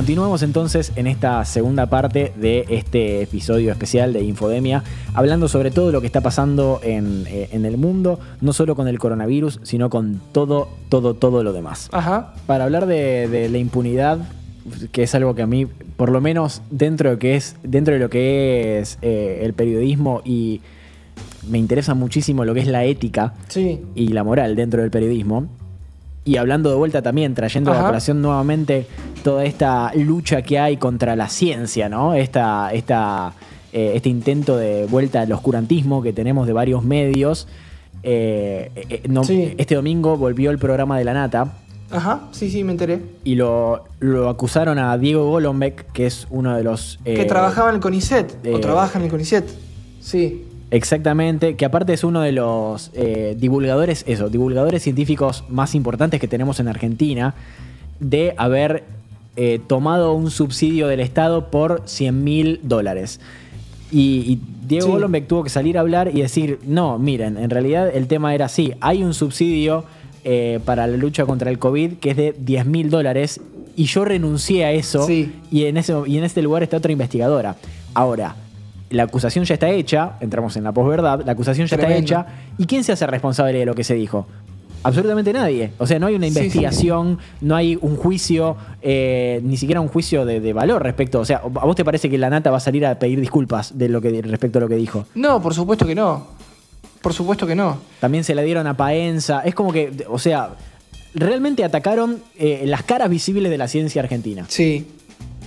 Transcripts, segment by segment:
Continuamos entonces en esta segunda parte de este episodio especial de Infodemia, hablando sobre todo lo que está pasando en, eh, en el mundo, no solo con el coronavirus, sino con todo, todo, todo lo demás. Ajá. Para hablar de, de la impunidad, que es algo que a mí, por lo menos dentro de, que es, dentro de lo que es eh, el periodismo y me interesa muchísimo lo que es la ética Sí. y la moral dentro del periodismo. Y hablando de vuelta también, trayendo a la colación nuevamente toda esta lucha que hay contra la ciencia, ¿no? Esta, esta, eh, este intento de vuelta al oscurantismo que tenemos de varios medios. Eh, eh, no- Sí. Este domingo volvió el programa de la Nata Ajá. Sí, sí, me enteré. y lo, lo acusaron a Diego Golombek, que es uno de los... que eh, trabajaba en el CONICET. eh, o trabaja en el CONICET. Sí. Exactamente, que aparte es uno de los eh, divulgadores, eso, divulgadores científicos más importantes que tenemos en Argentina, de haber eh, tomado un subsidio del Estado por 100 mil dólares. Y, y Diego Sí. Golombek tuvo que salir a hablar y decir, no, miren, en realidad el tema era así, hay un subsidio eh, para la lucha contra el COVID que es de 10 mil dólares y yo renuncié a eso Sí. y, en ese, y en este lugar está otra investigadora. Ahora, la acusación ya está hecha, entramos en la posverdad, la acusación ya Tremendo. está hecha, ¿y quién se hace responsable de lo que se dijo? Absolutamente nadie. O sea, no hay una Sí, sí. investigación, no hay un juicio, eh, ni siquiera un juicio de, de valor respecto. O sea, ¿a vos te parece que la nata va a salir a pedir disculpas de lo que, respecto a lo que dijo? No, por supuesto que no. Por supuesto que no. También se la dieron a Paenza. Es como que, o sea, realmente atacaron eh, las caras visibles de la ciencia argentina, Sí.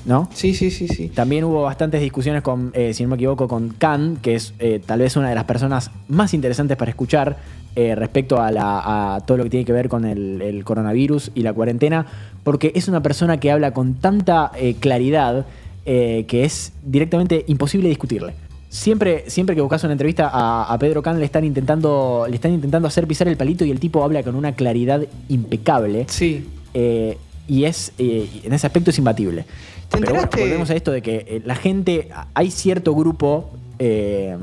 ¿No? Sí, sí, sí, sí. También hubo bastantes discusiones con, eh, si no me equivoco, con Khan, que es eh, tal vez una de las personas más interesantes para escuchar eh, respecto a, la- a todo lo que tiene que ver con el, el coronavirus y la cuarentena, porque es una persona que habla con tanta eh, claridad que es directamente imposible discutirle. Siempre, siempre que buscas una entrevista a, a Pedro Khan le están intentando le están intentando hacer pisar el palito y el tipo habla con una claridad impecable. Sí. Eh, y es eh, en ese aspecto es imbatible. ¿Te Pero bueno, enteraste? volvemos a esto de que eh, la gente, hay cierto grupo eh,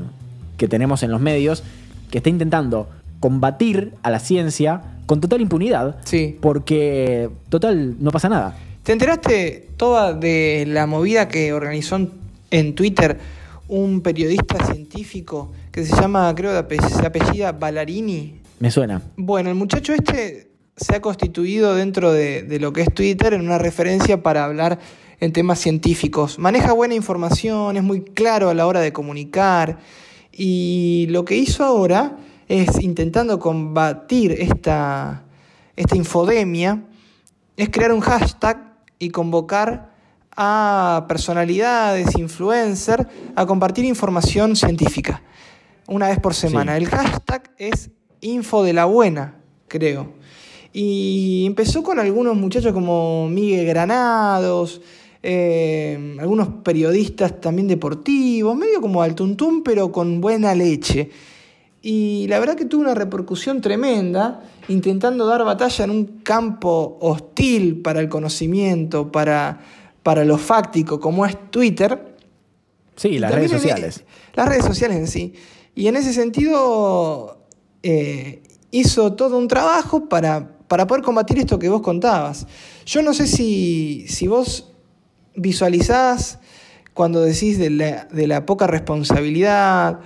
que tenemos en los medios que está intentando combatir a la ciencia con total impunidad, Sí. porque total no pasa nada. ¿Te enteraste toda de la movida que organizó en, Twitter un periodista científico que se llama, creo, se apellida Ballarini? Me suena. Bueno, el muchacho este se ha constituido dentro de, de lo que es Twitter en una referencia para hablar en temas científicos. Maneja buena información, es muy claro a la hora de comunicar y lo que hizo ahora es intentando combatir esta, esta infodemia, es crear un hashtag y convocar a personalidades, influencers, a compartir información científica una vez por semana. Sí. El hashtag es info de la buena, creo. Y empezó con algunos muchachos como Miguel Granados, eh, algunos periodistas también deportivos, medio como al tuntún, pero con buena leche. Y la verdad que tuvo una repercusión tremenda, intentando dar batalla en un campo hostil para el conocimiento, para, para lo fáctico, como es Twitter. Sí, las también redes en- sociales. las redes sociales en sí. Y en ese sentido eh, hizo todo un trabajo para, para poder combatir esto que vos contabas. Yo no sé si, si vos visualizás cuando decís de la, de la poca responsabilidad,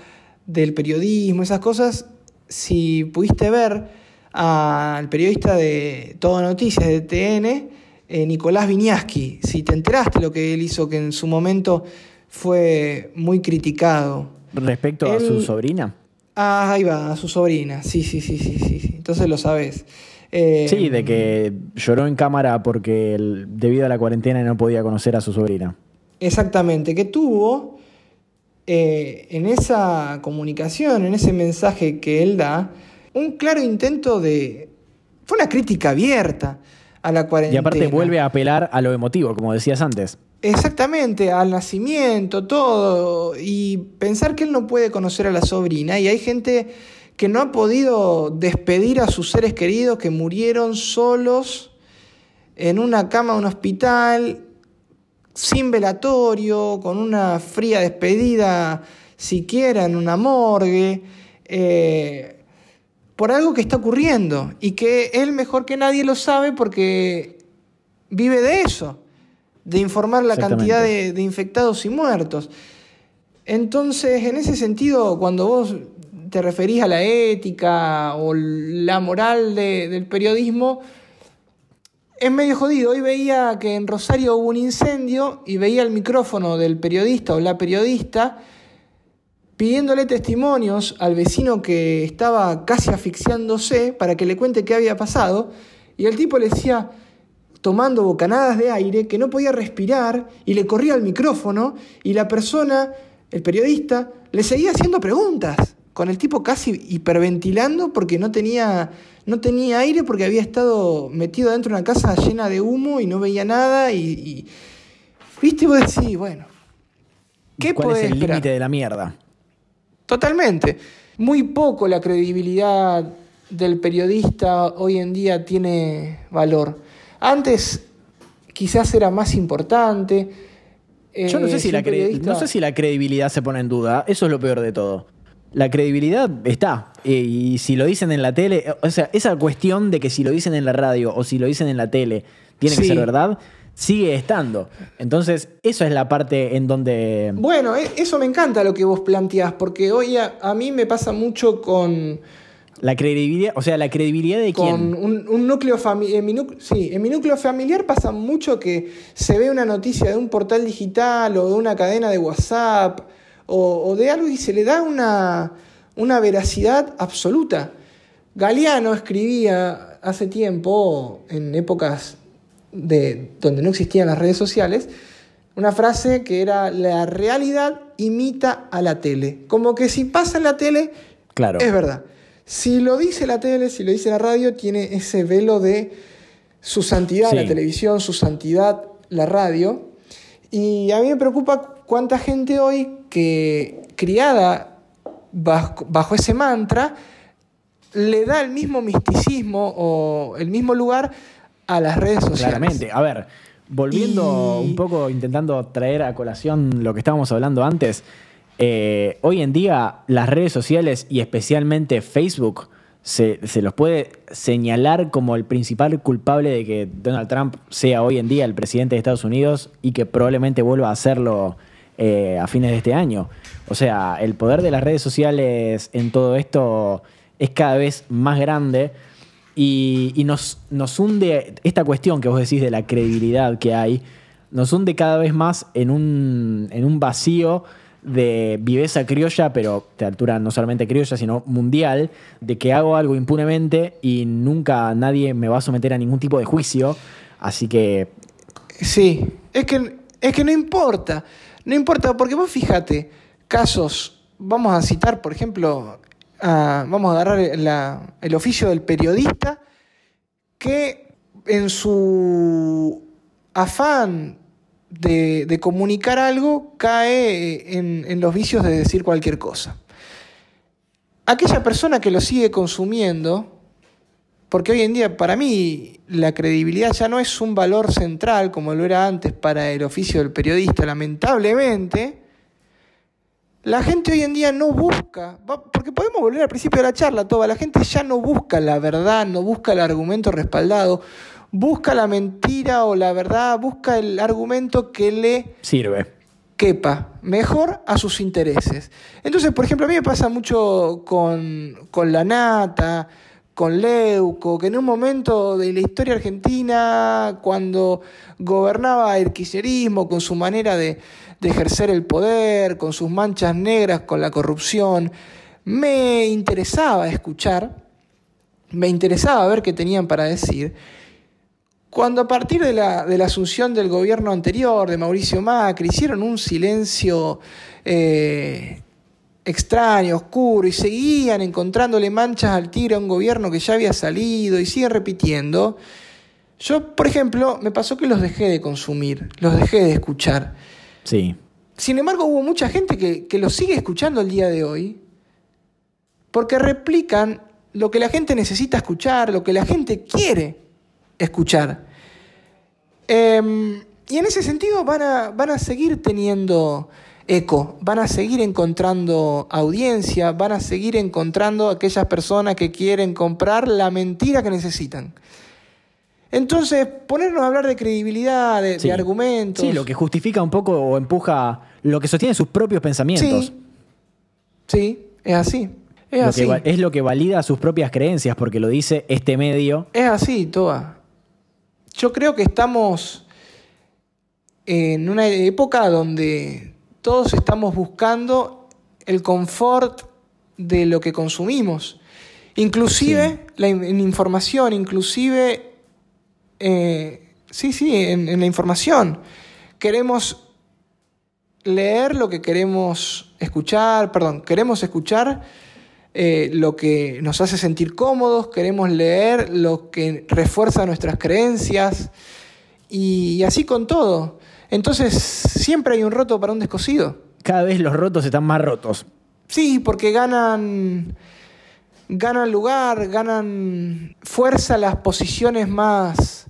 del periodismo, esas cosas, si pudiste ver al periodista de Todo Noticias de TN, eh, Nicolás Viñaski, si te enteraste lo que él hizo, que en su momento fue muy criticado. Respecto a su sobrina. Ah, ahí va, a su sobrina, sí, sí, sí, sí, sí, sí. entonces lo sabes. Eh, Sí, de que lloró en cámara porque el- debido a la cuarentena no podía conocer a su sobrina. Exactamente, que tuvo eh, en esa comunicación, en ese mensaje que él da, un claro intento de... Fue una crítica abierta a la Y cuarentena. aparte vuelve a apelar a lo emotivo, como decías antes. Exactamente, al nacimiento, todo. Y pensar que él no puede conocer a la sobrina. Y hay gente que no ha podido despedir a sus seres queridos que murieron solos en una cama de un hospital, sin velatorio, con una fría despedida siquiera en una morgue. eh, por algo que está ocurriendo y que él mejor que nadie lo sabe porque vive de eso, de informar la cantidad de, de infectados y muertos. Entonces, en ese sentido, cuando vos te referís a la ética o la moral de- del periodismo, es medio jodido. Hoy veía que en Rosario hubo un incendio y veía el micrófono del periodista o la periodista pidiéndole testimonios al vecino que estaba casi asfixiándose para que le cuente qué había pasado. Y el tipo le decía, tomando bocanadas de aire, que no podía respirar y le corría el micrófono y la persona, el periodista, le seguía haciendo preguntas, con el tipo casi hiperventilando porque no tenía, no tenía aire porque había estado metido dentro de una casa llena de humo y no veía nada y... y- ¿Viste? Vos decís, bueno, ¿qué ¿Cuál podés es el límite de la mierda? Totalmente. Muy poco la credibilidad del periodista hoy en día tiene valor. Antes quizás era más importante. Yo no eh, sé, si la periodista- no sé si la credibilidad se pone en duda. Eso es lo peor de todo. La credibilidad está. Eh, Y si lo dicen en la tele, eh, o sea, esa cuestión de que si lo dicen en la radio o si lo dicen en la tele, tiene que ser verdad, sigue estando. Entonces, eso es la parte en donde... Bueno, e- eso me encanta lo que vos planteás, porque hoy a, a mí me pasa mucho con, La credibilidad, o sea, la credibilidad de con quién. un, un núcleo familiar. Sí, en mi núcleo familiar pasa mucho que se ve una noticia de un portal digital o de una cadena de WhatsApp o, o de algo y se le da una, una veracidad absoluta. Galeano escribía hace tiempo, en épocas de, donde no existían las redes sociales, una frase que era la realidad imita a la tele. Como que si pasa en la tele, Claro. es verdad. Si lo dice la tele, si lo dice la radio, tiene ese velo de su santidad Sí. la televisión, su santidad la radio. Y a mí me preocupa cuánta gente hoy que criada bajo, bajo ese mantra le da el mismo misticismo o el mismo lugar a las redes sociales. Claramente. A ver, volviendo Y- un poco, intentando traer a colación lo que estábamos hablando antes, eh, hoy en día las redes sociales y especialmente Facebook se, se los puede señalar como el principal culpable de que Donald Trump sea hoy en día el presidente de Estados Unidos y que probablemente vuelva a hacerlo eh, a fines de este año. O sea, el poder de las redes sociales en todo esto es cada vez más grande. Y, y nos, nos hunde, esta cuestión que vos decís de la credibilidad que hay, nos hunde cada vez más en un, en un vacío de viveza criolla, pero de altura no solamente criolla, sino mundial, de que hago algo impunemente y nunca nadie me va a someter a ningún tipo de juicio. Así que, Sí, es que, es que no importa, no importa, porque vos fíjate, casos, vamos a citar, por ejemplo, vamos a agarrar el oficio del periodista, que en su afán de, comunicar algo cae en los vicios de decir cualquier cosa. Aquella persona que lo sigue consumiendo, porque hoy en día para mí la credibilidad ya no es un valor central como lo era antes para el oficio del periodista, lamentablemente. La gente hoy en día no busca, porque podemos volver al principio de la charla, toda la gente ya no busca la verdad, no busca el argumento respaldado, busca la mentira o la verdad, busca el argumento que le sirve. quepa mejor a sus intereses. Entonces, por ejemplo, a mí me pasa mucho con, con la nata, con Leuco, que en un momento de la historia argentina, cuando gobernaba el kirchnerismo con su manera de, ejercer el poder, con sus manchas negras, con la corrupción, me interesaba escuchar, me interesaba ver qué tenían para decir. Cuando a partir de la, de la asunción del gobierno anterior, de Mauricio Macri, hicieron un silencio eh, extraño, oscuro, y seguían encontrándole manchas al tigre a un gobierno que ya había salido, y siguen repitiendo, Yo, por ejemplo, me pasó que los dejé de consumir, los dejé de escuchar. Sí. Sin embargo, hubo mucha gente que, que los sigue escuchando el día de hoy porque replican lo que la gente necesita escuchar, lo que la gente quiere escuchar. Em, y en ese sentido van a, van a seguir teniendo eco, van a seguir encontrando audiencia, van a seguir encontrando aquellas personas que quieren comprar la mentira que necesitan. Entonces, ponernos a hablar de credibilidad, de, argumentos. Sí, lo que justifica un poco o empuja lo que sostiene sus propios pensamientos. Sí, sí, es así. Es Lo así. que es lo que valida sus propias creencias, porque lo dice este medio. Es así, Toa. Yo creo que estamos en una época donde todos estamos buscando el confort de lo que consumimos. Inclusive la en información, inclusive... eh, sí, sí, en, en la información. Queremos leer lo que queremos escuchar, perdón, queremos escuchar eh, lo que nos hace sentir cómodos, queremos leer lo que refuerza nuestras creencias y, y así con todo. Entonces siempre hay un roto para un descosido. Cada vez los rotos están más rotos. Sí, porque ganan, ganan lugar, ganan fuerza las posiciones más,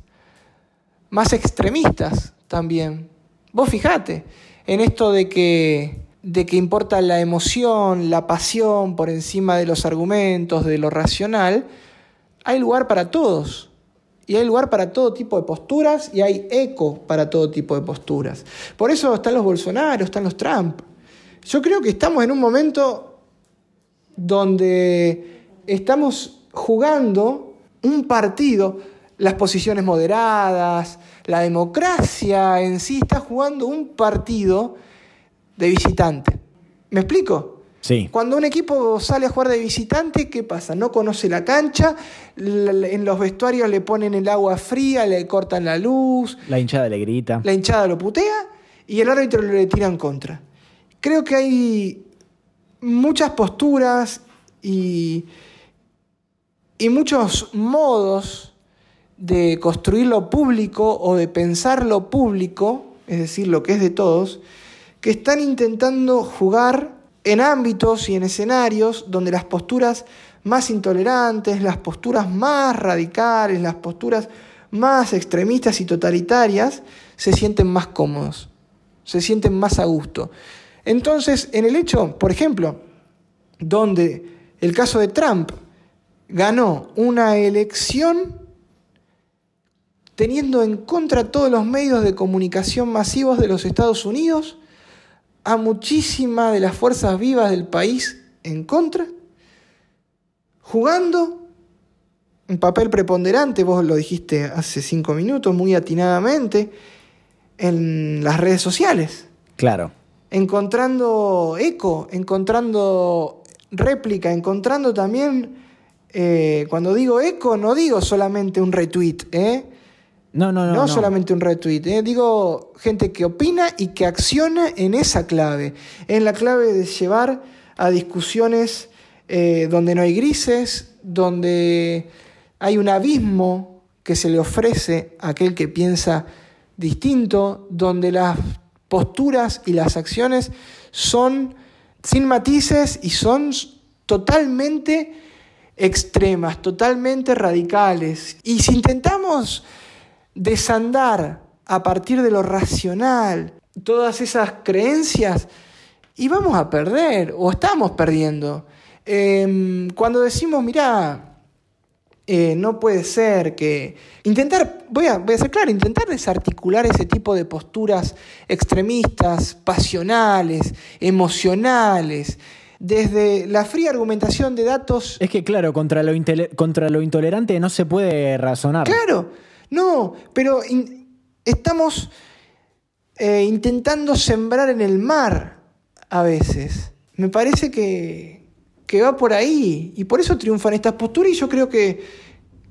más extremistas también. Vos fijate en esto de que, de que importa la emoción, la pasión por encima de los argumentos, de lo racional, hay lugar para todos. Y hay lugar para todo tipo de posturas y hay eco para todo tipo de posturas. Por eso están los Bolsonaro, están los Trump. Yo creo que estamos en un momento donde estamos jugando un partido, las posiciones moderadas, la democracia en sí está jugando un partido de visitante. ¿Me explico? Sí. Cuando un equipo sale a jugar de visitante, ¿qué pasa? No conoce la cancha, en los vestuarios le ponen el agua fría, le cortan la luz, La hinchada le grita. la hinchada lo putea y el árbitro le tira en contra. Creo que hay muchas posturas y, y muchos modos de construir lo público o de pensar lo público, es decir, lo que es de todos, que están intentando jugar en ámbitos y en escenarios donde las posturas más intolerantes, las posturas más radicales, las posturas más extremistas y totalitarias se sienten más cómodos, se sienten más a gusto. Entonces, en el hecho, por ejemplo, donde el caso de Trump ganó una elección teniendo en contra todos los medios de comunicación masivos de los Estados Unidos, a muchísimas de las fuerzas vivas del país en contra, jugando un papel preponderante, vos lo dijiste hace cinco minutos muy atinadamente, en las redes sociales, Claro. encontrando eco, encontrando réplica, encontrando también, eh, cuando digo eco, no digo solamente un retweet, ¿eh? No, no, no. No, no. solamente un retweet, ¿eh? digo gente que opina y que acciona en esa clave, en la clave de llevar a discusiones eh, donde no hay grises, donde hay un abismo que se le ofrece a aquel que piensa distinto, donde las posturas y las acciones son sin matices y son totalmente extremas, totalmente radicales. Y si intentamos desandar a partir de lo racional todas esas creencias y vamos a perder o estamos perdiendo. Eh, cuando decimos, mirá, eh, no puede ser que... Intentar, voy a, voy a ser claro, intentar desarticular ese tipo de posturas extremistas, pasionales, emocionales, desde la fría argumentación de datos Es que, claro, contra lo, contra lo intolerante no se puede razonar. Claro, no, pero estamos eh, intentando sembrar en el mar a veces. Me parece que, que va por ahí y por eso triunfan estas posturas y yo creo que,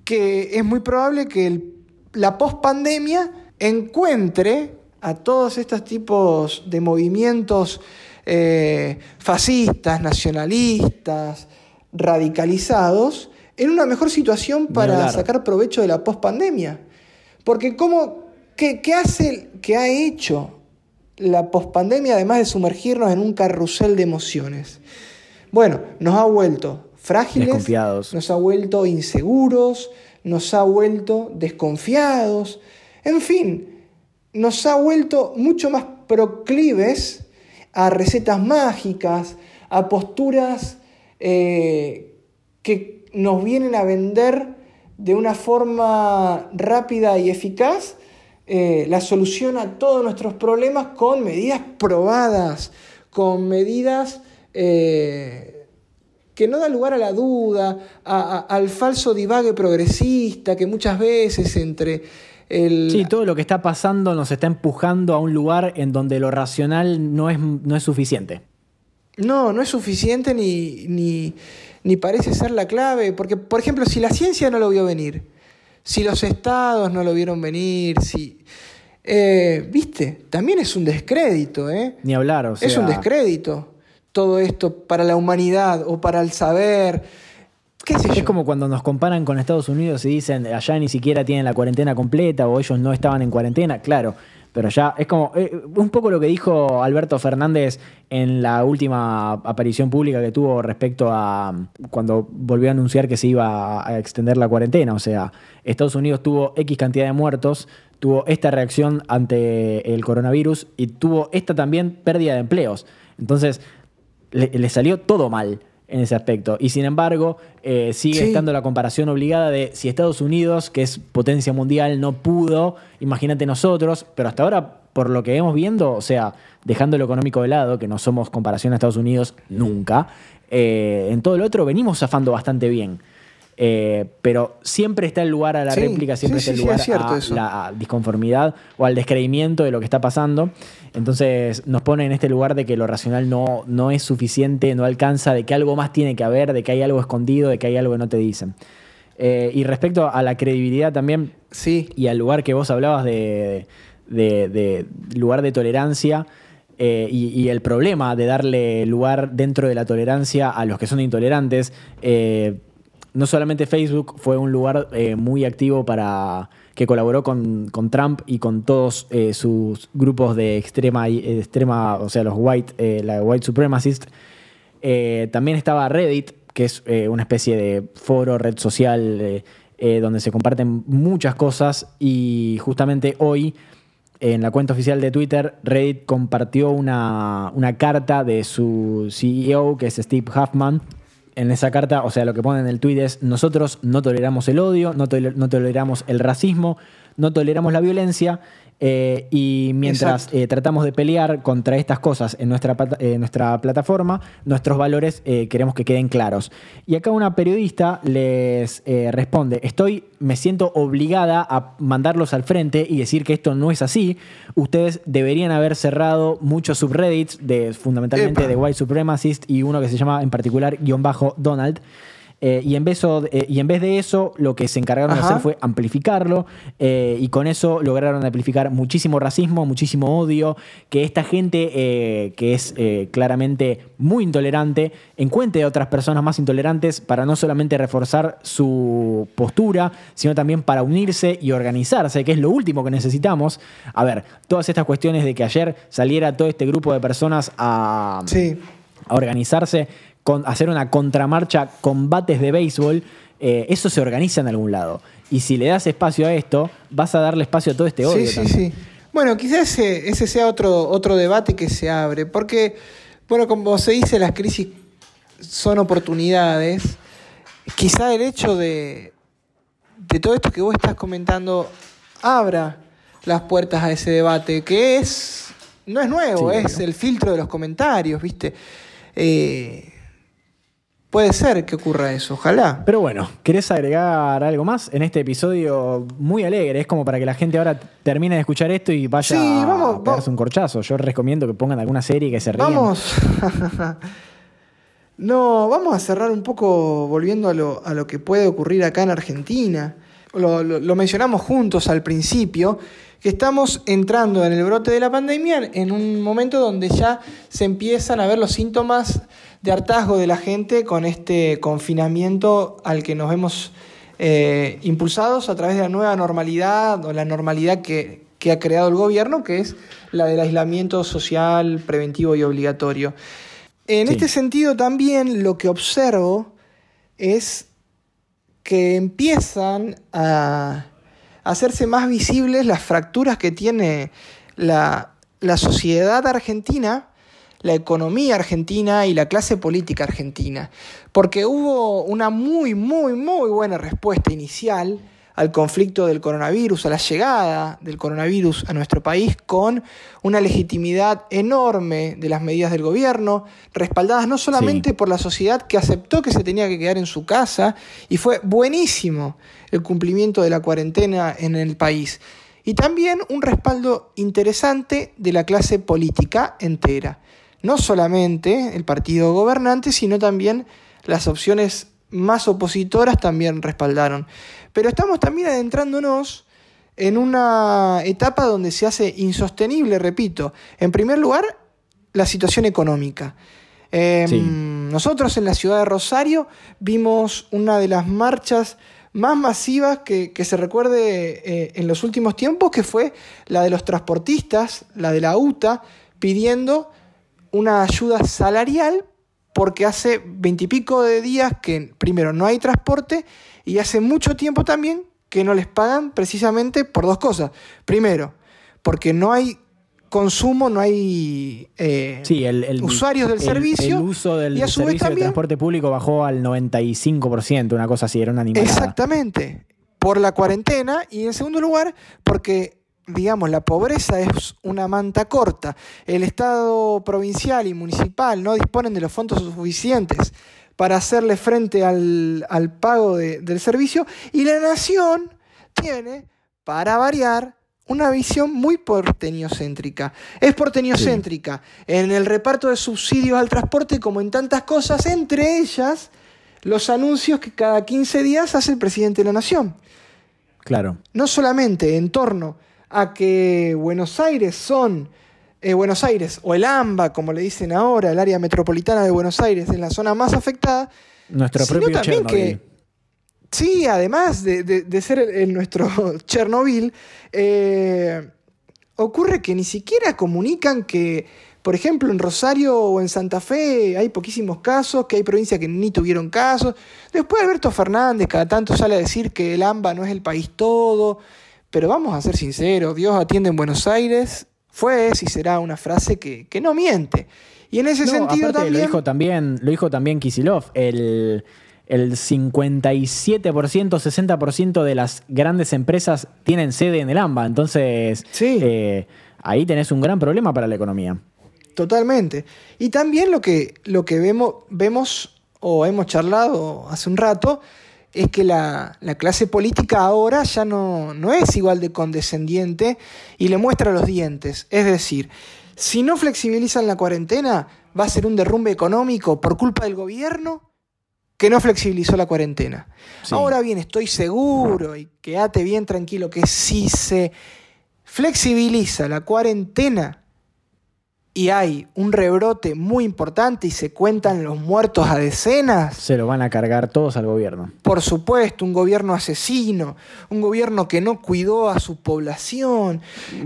que es muy probable que el- la pospandemia encuentre a todos estos tipos de movimientos eh, fascistas, nacionalistas, radicalizados, en una mejor situación para sacar provecho de la pospandemia. Porque ¿cómo, qué, qué hace, qué ha hecho la pospandemia además de sumergirnos en un carrusel de emociones? Bueno, nos ha vuelto frágiles, Desconfiados. nos ha vuelto inseguros, nos ha vuelto desconfiados, en fin, nos ha vuelto mucho más proclives a recetas mágicas, a posturas eh, que nos vienen a vender de una forma rápida y eficaz eh, la solución a todos nuestros problemas con medidas probadas, con medidas eh, que no dan lugar a la duda, a- a- al falso divague progresista que muchas veces entre el... Sí, todo lo que está pasando nos está empujando a un lugar en donde lo racional no es, no es suficiente. No, no es suficiente ni, ni, ni parece ser la clave, porque, por ejemplo, si la ciencia no lo vio venir, si los estados no lo vieron venir, si... eh, Viste, también es un descrédito, ¿eh? Ni hablar, o sea. es un descrédito todo esto para la humanidad o para el saber, qué sé yo. Es como cuando nos comparan con Estados Unidos y dicen allá ni siquiera tienen la cuarentena completa o ellos no estaban en cuarentena, claro. Pero ya es como eh, un poco lo que dijo Alberto Fernández en la última aparición pública que tuvo respecto a um, cuando volvió a anunciar que se iba a extender la cuarentena. O sea, Estados Unidos tuvo X cantidad de muertos, tuvo esta reacción ante el coronavirus y tuvo esta también pérdida de empleos. Entonces, le, le salió todo mal en ese aspecto. Y sin embargo, eh, sigue Sí. estando la comparación obligada de si Estados Unidos, que es potencia mundial, no pudo, imagínate nosotros, pero hasta ahora, por lo que hemos viendo, o sea, dejando lo económico de lado, que no somos comparación a Estados Unidos nunca, eh, en todo lo otro venimos zafando bastante bien. Eh, pero siempre está el lugar a la Sí, réplica, siempre sí, está el sí, lugar es a eso. la disconformidad o al descreimiento de lo que está pasando. Entonces nos pone en este lugar de que lo racional no, no es suficiente, no alcanza, de que algo más tiene que haber, de que hay algo escondido, de que hay algo que no te dicen. Eh, y respecto a la credibilidad también, Sí, y al lugar que vos hablabas de, de- de lugar de tolerancia eh, y, y el problema de darle lugar dentro de la tolerancia a los que son intolerantes. eh, no solamente Facebook fue un lugar eh, muy activo para que colaboró con, Trump y con todos eh, sus grupos de extrema, eh, extrema, o sea, los white, la white supremacist. También estaba Reddit, que es una especie de foro, red social, donde se comparten muchas cosas. Y justamente hoy, en la cuenta oficial de Twitter, Reddit compartió una, una carta de su CEO, que es Steve Huffman. En esa carta, o sea, lo que pone en el tweet es, nosotros no toleramos el odio, no, no toleramos el racismo, no toleramos la violencia, eh, y mientras eh, tratamos de pelear contra estas cosas en nuestra, eh, nuestra plataforma, nuestros valores queremos que queden claros. Y acá una periodista les responde, estoy, me siento obligada a mandarlos al frente y decir que esto no es así. Ustedes deberían haber cerrado muchos subreddits, de, fundamentalmente Epa. de White Supremacist y uno que se llama en particular guion bajo Donald. Eh, y, en vez o- eh, y en vez de eso, lo que se encargaron de hacer fue amplificarlo eh, y con eso lograron amplificar muchísimo racismo, muchísimo odio, que esta gente que es claramente muy intolerante encuentre a otras personas más intolerantes para no solamente reforzar su postura, sino también para unirse y organizarse, que es lo último que necesitamos. A ver, todas estas cuestiones de que ayer saliera todo este grupo de personas a, sí. a organizarse, con, hacer una contramarcha, combates de béisbol, eh, eso se organiza en algún lado. Y si le das espacio a esto, vas a darle espacio a todo este odio. Sí, sí, también. sí. Bueno, quizás ese, ese sea otro, otro debate que se abre, porque, bueno, como se dice, las crisis son oportunidades. Quizá el hecho de, de todo esto que vos estás comentando abra las puertas a ese debate, que es no es nuevo, Sí, es el filtro de los comentarios, ¿viste? Eh, puede ser que ocurra eso, ojalá. Pero bueno, ¿querés agregar algo más en este episodio muy alegre? Es como para que la gente ahora termine de escuchar esto y vaya Sí, a pegarse un corchazo. Yo recomiendo que pongan alguna serie que se rían. Vamos. no, vamos a cerrar un poco volviendo a lo, a lo que puede ocurrir acá en Argentina. Lo, lo- lo mencionamos juntos al principio, que estamos entrando en el brote de la pandemia en un momento donde ya se empiezan a ver los síntomas de hartazgo de la gente con este confinamiento al que nos hemos eh, impulsados a través de la nueva normalidad o la normalidad que, que ha creado el gobierno, que es la del aislamiento social preventivo y obligatorio. En Sí. este sentido también lo que observo es que empiezan a hacerse más visibles las fracturas que tiene la, la sociedad argentina, la economía argentina y la clase política argentina. Porque hubo una muy, muy, muy buena respuesta inicial al conflicto del coronavirus, a la llegada del coronavirus a nuestro país, con una legitimidad enorme de las medidas del gobierno, respaldadas no solamente Sí. por la sociedad que aceptó que se tenía que quedar en su casa, y fue buenísimo el cumplimiento de la cuarentena en el país, y también un respaldo interesante de la clase política entera. No solamente el partido gobernante, sino también las opciones más opositoras también respaldaron. Pero estamos también adentrándonos en una etapa donde se hace insostenible, repito. En primer lugar, la situación económica. Eh, Sí. Nosotros en la ciudad de Rosario vimos una de las marchas más masivas que, que se recuerde eh, en los últimos tiempos, que fue la de los transportistas, la de la UTA, pidiendo una ayuda salarial porque hace veintipico de días que primero no hay transporte y hace mucho tiempo también que no les pagan precisamente por dos cosas. Primero, porque no hay consumo, no hay eh, Sí, el, el- usuarios del el- servicio. El uso del y a su vez servicio de transporte público bajó al 95%, una cosa así, era una animalada. Exactamente, por la cuarentena y en segundo lugar porque, digamos, la pobreza es una manta corta. El Estado provincial y municipal no disponen de los fondos suficientes para hacerle frente al, al pago de- del servicio y la nación tiene, para variar, una visión muy porteñocéntrica. Es porteñocéntrica en el reparto de subsidios al transporte como en tantas cosas, entre ellas los anuncios que cada 15 días hace el presidente de la nación. Claro. No solamente en torno a que Buenos Aires son, eh, Buenos Aires o el AMBA, como le dicen ahora, el área metropolitana de Buenos Aires, es la zona más afectada, Nuestro sino propio también Chernobyl. que, sí, además de, de- de ser el, el nuestro Chernobyl, eh, ocurre que ni siquiera comunican que, por ejemplo, en Rosario o en Santa Fe hay poquísimos casos, que hay provincias que ni tuvieron casos. Después Alberto Fernández cada tanto sale a decir que el AMBA no es el país todo, pero vamos a ser sinceros, Dios atiende en Buenos Aires, fue, es y será una frase que, que no miente. Y en ese No, sentido aparte, también... Lo dijo también, lo dijo también Kisilov. El, el 57%, 60% de las grandes empresas tienen sede en el AMBA. Entonces, Sí. eh, ahí tenés un gran problema para la economía. Totalmente. Y también lo que, lo que vemos, vemos o hemos charlado hace un rato es que la, la clase política ahora ya no, no es igual de condescendiente y le muestra los dientes. Es decir, si no flexibilizan la cuarentena, va a ser un derrumbe económico por culpa del gobierno que no flexibilizó la cuarentena. Sí. Ahora bien, estoy seguro y quédate bien tranquilo que si se flexibiliza la cuarentena y hay un rebrote muy importante y se cuentan los muertos a decenas, Se lo van a cargar todos al gobierno. por supuesto, un gobierno asesino, un gobierno que no cuidó a su población.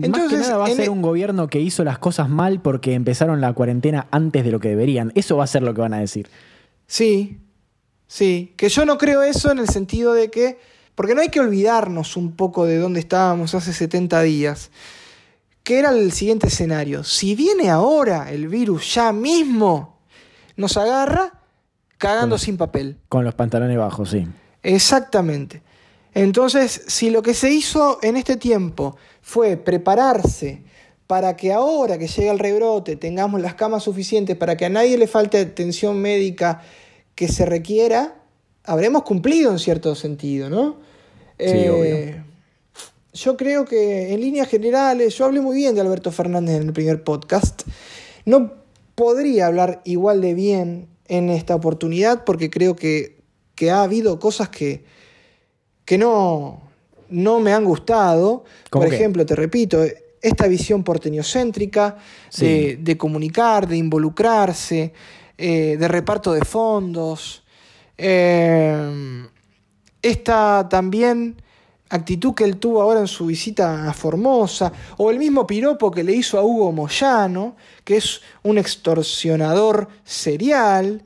Más que nada va a en- e- ser un gobierno que hizo las cosas mal porque empezaron la cuarentena antes de lo que deberían. Eso va a ser lo que van a decir. Sí, sí, que yo no creo eso en el sentido de que, porque no hay que olvidarnos un poco de dónde estábamos hace 70 días, que era el siguiente escenario. Si viene ahora el virus ya mismo, nos agarra cagando Con- sin papel. Con los pantalones bajos, sí. Exactamente. Entonces, si lo que se hizo en este tiempo fue prepararse para que ahora que llega el rebrote tengamos las camas suficientes para que a nadie le falte atención médica que se requiera, habremos cumplido en cierto sentido, ¿no? Sí, obvio. Yo creo que en líneas generales, yo hablé muy bien de Alberto Fernández en el primer podcast. No podría hablar igual de bien en esta oportunidad porque creo que, que ha habido cosas que, que no, no me han gustado. ¿Cómo Por qué? ejemplo, te repito, esta visión porteñocéntrica Sí. de, de comunicar, de involucrarse, eh, de reparto de fondos. eh, esta también actitud que él tuvo ahora en su visita a Formosa, o el mismo piropo que le hizo a Hugo Moyano, que es un extorsionador serial,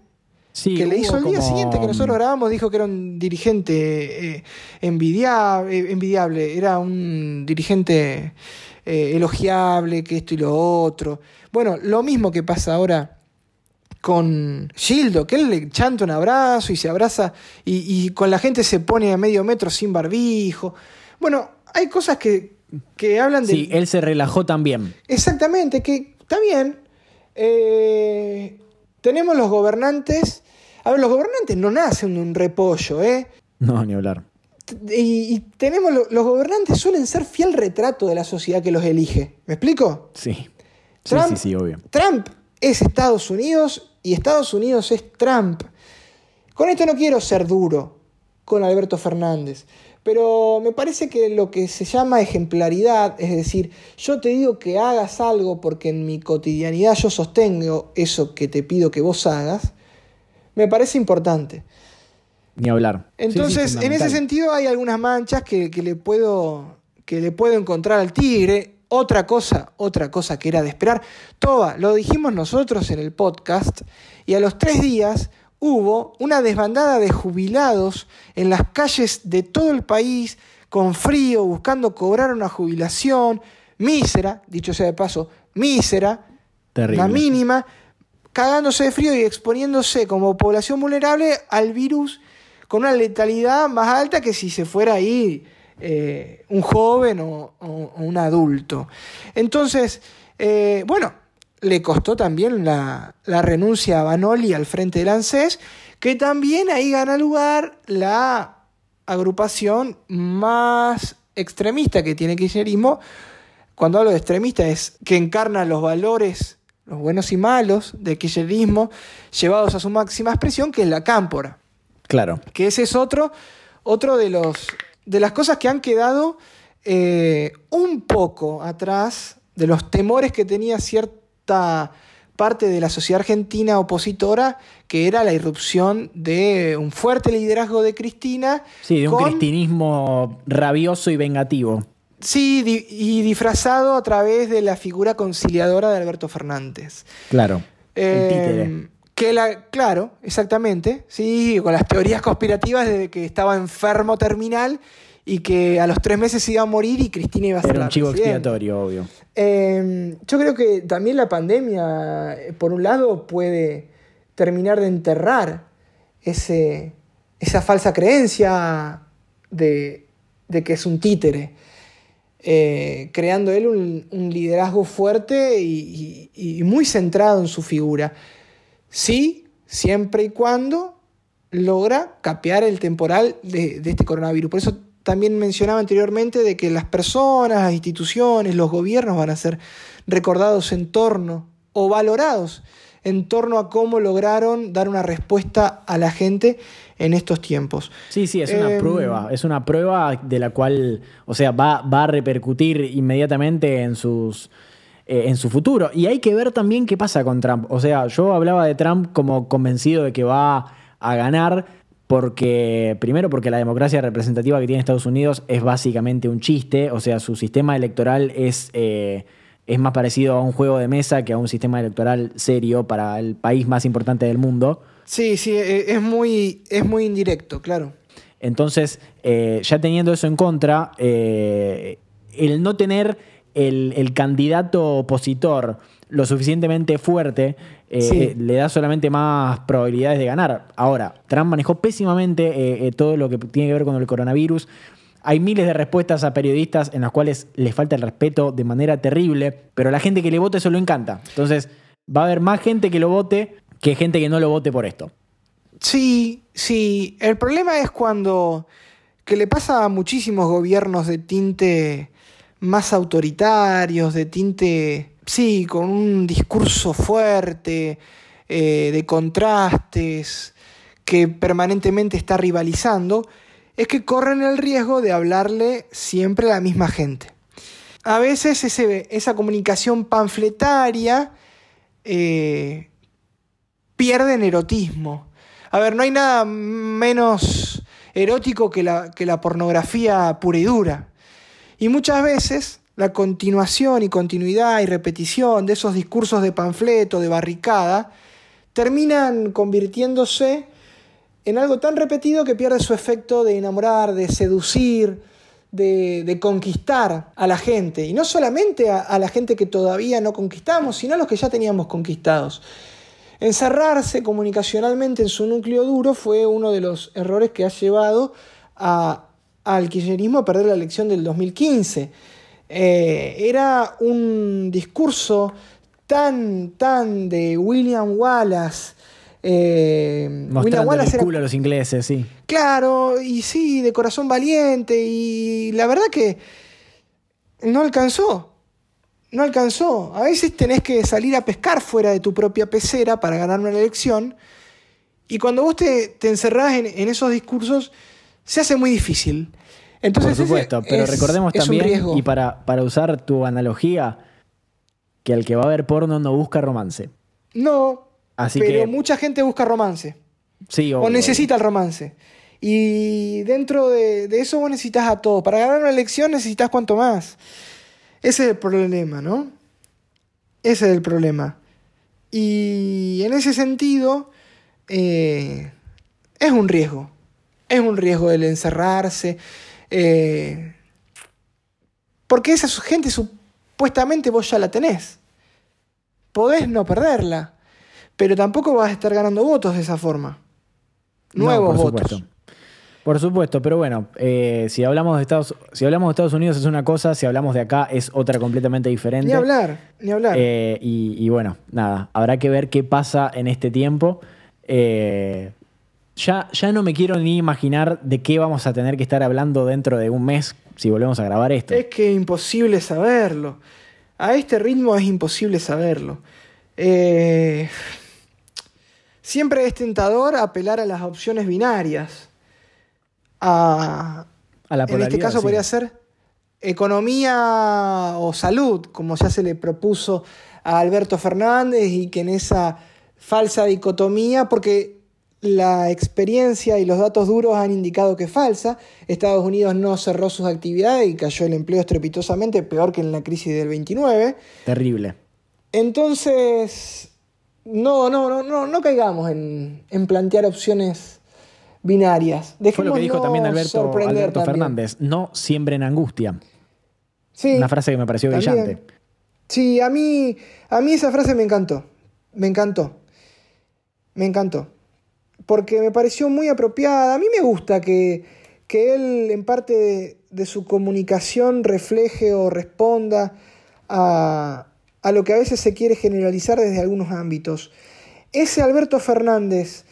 Sí, que le hizo el día como- siguiente que nosotros grabamos, dijo que era un dirigente eh, envidia- eh, envidiable, era un dirigente eh, elogiable, que esto y lo otro. Bueno, lo mismo que pasa ahora con Gildo, que él le chanta un abrazo y se abraza y, y con la gente se pone a medio metro sin barbijo. Bueno, hay cosas que, que hablan de... Sí, él se relajó también. Exactamente, que está bien. Eh, tenemos los gobernantes. A ver, los gobernantes no nacen de un repollo, ¿eh? No, ni hablar. Y, y tenemos lo- los gobernantes suelen ser fiel retrato de la sociedad que los elige. ¿Me explico? Sí. Sí, Trump- sí, sí, obvio. Trump es Estados Unidos y Estados Unidos es Trump. Con esto no quiero ser duro con Alberto Fernández, pero me parece que lo que se llama ejemplaridad, es decir, yo te digo que hagas algo porque en mi cotidianidad yo sostengo eso que te pido que vos hagas, me parece importante. Ni hablar. Sí, sí, Entonces, en ese sentido hay algunas manchas que, que le puedo, que le puedo encontrar al tigre. Otra cosa, otra cosa que era de esperar. Toba, lo dijimos nosotros en el podcast, y a los tres días hubo una desbandada de jubilados en las calles de todo el país, con frío, buscando cobrar una jubilación mísera, dicho sea de paso, mísera, Terrible. la mínima, cagándose de frío y exponiéndose como población vulnerable al virus con una letalidad más alta que si se fuera ahí eh, un joven o, o- o un adulto. Entonces, eh, bueno, le costó también la, la renuncia a Banoli al frente del ANSES, que también ahí gana lugar la agrupación más extremista que tiene kirchnerismo, cuando hablo de extremista es que encarna los valores, los buenos y malos del kirchnerismo, llevados a su máxima expresión, que es la cámpora. Claro. Que ese es otro, otro de, los, de las cosas que han quedado eh, un poco atrás de los temores que tenía cierta parte de la sociedad argentina opositora, que era la irrupción de un fuerte liderazgo de Cristina. Sí, de un con- cristinismo rabioso y vengativo. Sí, di- y disfrazado a través de la figura conciliadora de Alberto Fernández. Claro. El Eh, títere. Que la, claro, exactamente. Sí, con las teorías conspirativas de que estaba enfermo terminal y que a los tres meses se iba a morir y Cristina iba a ser Era un chivo presidenta. expiatorio, obvio. Eh, yo creo que también la pandemia, por un lado, puede terminar de enterrar ese, esa falsa creencia de, de que es un títere, eh, creando él un, un liderazgo fuerte y, y- y muy centrado en su figura. Sí, siempre y cuando logra capear el temporal de, de este coronavirus. Por eso también mencionaba anteriormente de que las personas, las instituciones, los gobiernos van a ser recordados en torno o valorados en torno a cómo lograron dar una respuesta a la gente en estos tiempos. Sí, sí, es una Em, prueba. Es una prueba de la cual, o sea, va, va a repercutir inmediatamente en sus. Eh, en su futuro. Y hay que ver también qué pasa con Trump. O sea, yo hablaba de Trump como convencido de que va a ganar. Porque, primero, porque la democracia representativa que tiene Estados Unidos es básicamente un chiste. O sea, su sistema electoral es, eh, es más parecido a un juego de mesa que a un sistema electoral serio para el país más importante del mundo. Sí, sí, eh, es muy, es muy indirecto, claro. Entonces, eh, ya teniendo eso en contra, eh, el no tener el, el candidato opositor lo suficientemente fuerte eh, Sí. eh, le da solamente más probabilidades de ganar. Ahora, Trump manejó pésimamente eh, eh, todo lo que tiene que ver con el coronavirus. Hay miles de respuestas a periodistas en las cuales les falta el respeto de manera terrible, pero a la gente que le vote eso lo encanta. Entonces, va a haber más gente que lo vote que gente que no lo vote por esto. Sí, sí. El problema es cuando, que le pasa a muchísimos gobiernos de tinte más autoritarios, de tinte, sí, con un discurso fuerte, eh, de contrastes, que permanentemente está rivalizando, es que corren el riesgo de hablarle siempre a la misma gente. A veces ese- esa comunicación panfletaria eh, pierde en erotismo. A ver, no hay nada menos erótico que la, que la pornografía pura y dura. Y muchas veces la continuación y continuidad y repetición de esos discursos de panfleto, de barricada, terminan convirtiéndose en algo tan repetido que pierde su efecto de enamorar, de seducir, de, conquistar a la gente. Y no solamente a, a la gente que todavía no conquistamos, sino a los que ya teníamos conquistados. Encerrarse comunicacionalmente en su núcleo duro fue uno de los errores que ha llevado a, al kirchnerismo a perder la elección del 2015. Eh, era un discurso tan, tan de William Wallace. eh, William Wallace el era culo a los ingleses, sí. Claro, y sí, de corazón valiente, y la verdad que no alcanzó. No alcanzó. A veces tenés que salir a pescar fuera de tu propia pecera para ganar una elección. Y cuando vos te, te encerrás en, en esos discursos, se hace muy difícil. Entonces, Por supuesto, pero recordemos es también, y para, para usar tu analogía, que el que va a ver porno no busca romance. No, Así pero que- mucha gente busca romance. Sí, o obvio. necesita el romance. Y dentro de, de eso vos necesitas a todo. Para ganar una elección necesitas cuanto más. Ese es el problema, ¿no? Ese es el problema. Y en ese sentido, eh, es un riesgo. Es un riesgo el encerrarse. eh, porque esa gente supuestamente vos ya la tenés. Podés no perderla. Pero tampoco vas a estar ganando votos de esa forma. No, Nuevos por votos. supuesto. Por supuesto, pero bueno, eh, si, hablamos de Estados, si hablamos de Estados Unidos es una cosa, si hablamos de acá es otra completamente diferente. Ni hablar, ni hablar. Eh, y, y bueno, nada, habrá que ver qué pasa en este tiempo. Eh, ya, ya no me quiero ni imaginar de qué vamos a tener que estar hablando dentro de un mes si volvemos a grabar esto. Es que es imposible saberlo. A este ritmo es imposible saberlo. Eh, siempre es tentador apelar a las opciones binarias. A, A la en este caso sí. podría ser economía o salud, como ya se le propuso a Alberto Fernández y que en esa falsa dicotomía, porque la experiencia y los datos duros han indicado que es falsa, Estados Unidos no cerró sus actividades y cayó el empleo estrepitosamente, peor que en la crisis del 29. Terrible. Entonces, no, no, no, no, no caigamos en, en plantear opciones binarias. Fue lo que dijo también Alberto, Alberto también. Fernández. No siembren angustia. Sí, Una frase que me pareció también. brillante. Sí, a mí, a mí esa frase me encantó. Me encantó. Me encantó. Porque me pareció muy apropiada. A mí me gusta que, que él en parte de, de su comunicación refleje o responda a, a lo que a veces se quiere generalizar desde algunos ámbitos. Ese Alberto Fernández,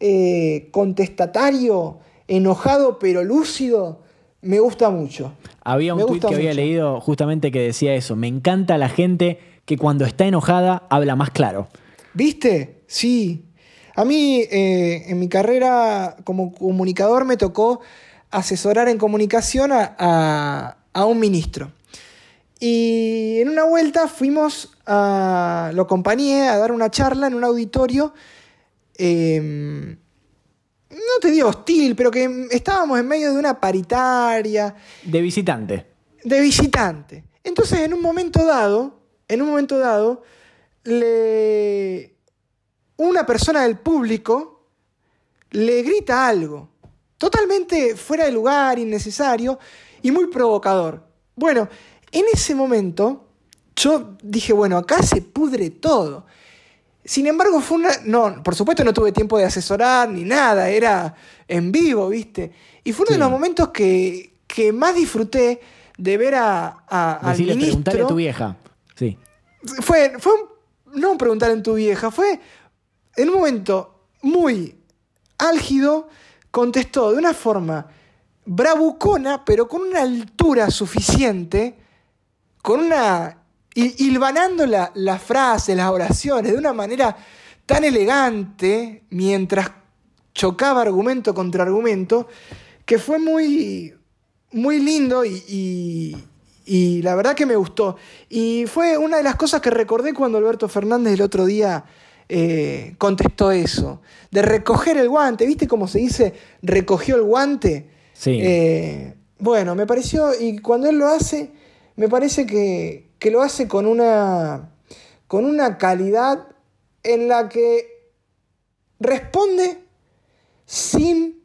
eh, contestatario, enojado pero lúcido, me gusta mucho. Había un tuit que había leído justamente que decía eso. Me encanta la gente que cuando está enojada habla más claro. ¿Viste? Sí. A mí, eh, en mi carrera como comunicador, me tocó asesorar en comunicación a, a- a un ministro. Y en una vuelta fuimos a. Lo acompañé a dar una charla en un auditorio. eh, no te digo hostil, pero que estábamos en medio de una paritaria De visitante. de visitante. Entonces, en un momento dado, en un momento dado, le una persona del público le grita algo, totalmente fuera de lugar, innecesario y muy provocador. Bueno, en ese momento yo dije, bueno, acá se pudre todo. Sin embargo, fue una. No, por supuesto no tuve tiempo de asesorar ni nada, era en vivo, ¿viste? Y fue uno Sí. de los momentos que, que más disfruté de ver a, a- al Decirle, preguntale a ministro. tu vieja. Sí. Fue, fue un- no preguntar en tu vieja, fue en un momento muy álgido, contestó de una forma bravucona, pero con una altura suficiente, con una. hil- hilvanando la- las frases, las oraciones, de una manera tan elegante, mientras chocaba argumento contra argumento, que fue muy, muy lindo y- y la verdad que me gustó. Y fue una de las cosas que recordé cuando Alberto Fernández el otro día eh, contestó eso, de recoger el guante, ¿viste cómo se dice? Recogió el guante. Sí. Eh, bueno, me pareció, y cuando él lo hace, me parece que, que lo hace con una, con una calidad en la que responde sin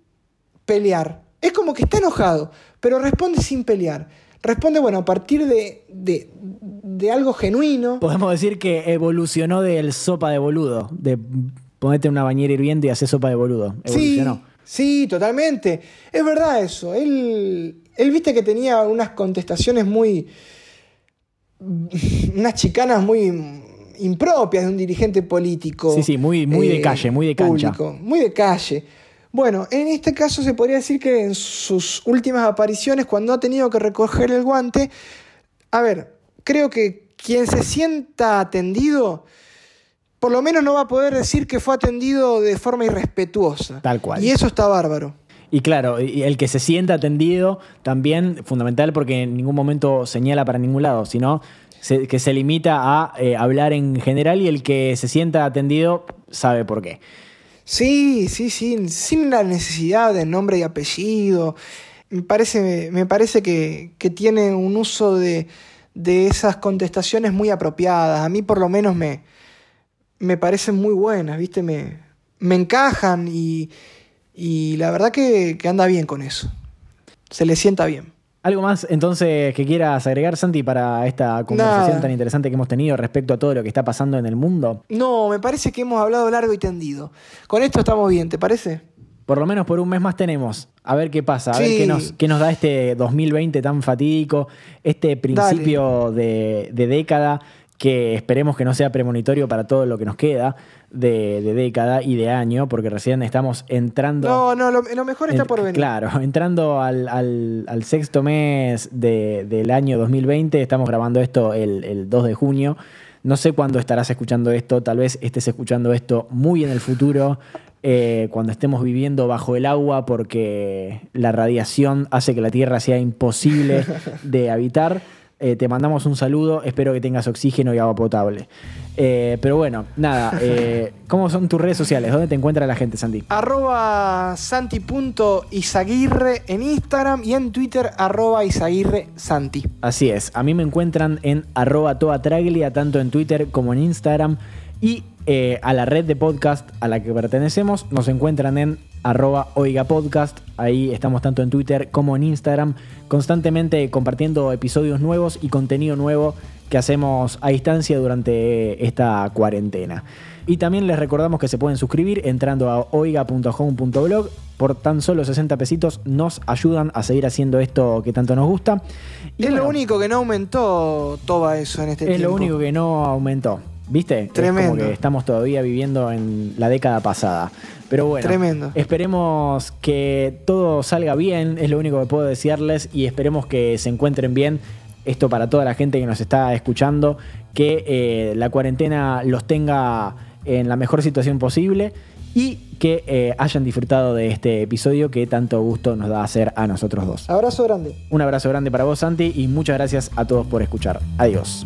pelear. Es como que está enojado, pero responde sin pelear. Responde, bueno, a partir de, de, de algo genuino. Podemos decir que evolucionó del sopa de boludo, de ponerte una bañera hirviendo y hacer sopa de boludo. Sí, Evolucionó. sí, totalmente. Es verdad eso. Él, él viste que tenía unas contestaciones muy. unas chicanas muy impropias de un dirigente político. Sí, sí, muy- muy de calle, muy de cancha. público, muy de calle. Bueno, en este caso se podría decir que en sus últimas apariciones, cuando ha tenido que recoger el guante, a ver, creo que quien se sienta atendido, por lo menos no va a poder decir que fue atendido de forma irrespetuosa. Tal cual. Y eso está bárbaro. Y claro, el que se sienta atendido también fundamental porque en ningún momento señala para ningún lado, sino se- que se limita a eh, hablar en general y el que se sienta atendido sabe por qué. Sí, sí, sí, sin la necesidad de nombre y apellido. Me parece, me parece que, que tiene un uso de, de esas contestaciones muy apropiadas. A mí por lo menos me, me parecen muy buenas, ¿viste? Me, me encajan y, y la verdad que, que anda bien con eso. Se le sienta bien. ¿Algo más entonces que quieras agregar, Santi, para esta conversación Nada. tan interesante que hemos tenido respecto a todo lo que está pasando en el mundo? No, me parece que hemos hablado largo y tendido. Con esto estamos bien, ¿te parece? Por lo menos por un mes más tenemos. A ver qué pasa, a ver qué nos, qué nos da este 2020 tan fatídico, este principio de, de década que esperemos que no sea premonitorio para todo lo que nos queda de, de década y de año, porque recién estamos entrando... No, no, lo, lo mejor está en- por venir. Claro, entrando al, al- al sexto mes de- del año 2020, estamos grabando esto el, el 2 de junio. No sé cuándo estarás escuchando esto, tal vez estés escuchando esto muy en el futuro, eh, cuando estemos viviendo bajo el agua porque la radiación hace que la Tierra sea imposible de habitar. Eh, te mandamos un saludo, espero que tengas oxígeno y agua potable. Eh, pero bueno, nada, ¿cómo son tus redes sociales? ¿Dónde te encuentra la gente, Santi? arroba santi.izaguirre en Instagram y en Twitter arroba izaguirre santi. Así es, a mí me encuentran en arroba toatraglia, tanto en Twitter como en Instagram. Y eh, a la red de podcast a la que pertenecemos nos encuentran en arroba oiga podcast. Ahí estamos tanto en Twitter como en Instagram, constantemente compartiendo episodios nuevos y contenido nuevo que hacemos a distancia durante esta cuarentena. Y también les recordamos que se pueden suscribir entrando a oiga.home.blog. Por tan solo 60 pesitos nos ayudan a seguir haciendo esto que tanto nos gusta. Y es bueno, lo único que no aumentó todo eso en este es tiempo. lo único que no aumentó. ¿Viste? Es Tremendo. como que estamos todavía viviendo en la década pasada. Pero bueno, Tremendo. esperemos que todo salga bien, es lo único que puedo desearles y esperemos que se encuentren bien. Esto para toda la gente que nos está escuchando, que eh, la cuarentena los tenga en la mejor situación posible y que eh, hayan disfrutado de este episodio que tanto gusto nos da hacer a nosotros dos. Abrazo grande. Un abrazo grande para vos, Santi, y muchas gracias a todos por escuchar. Adiós.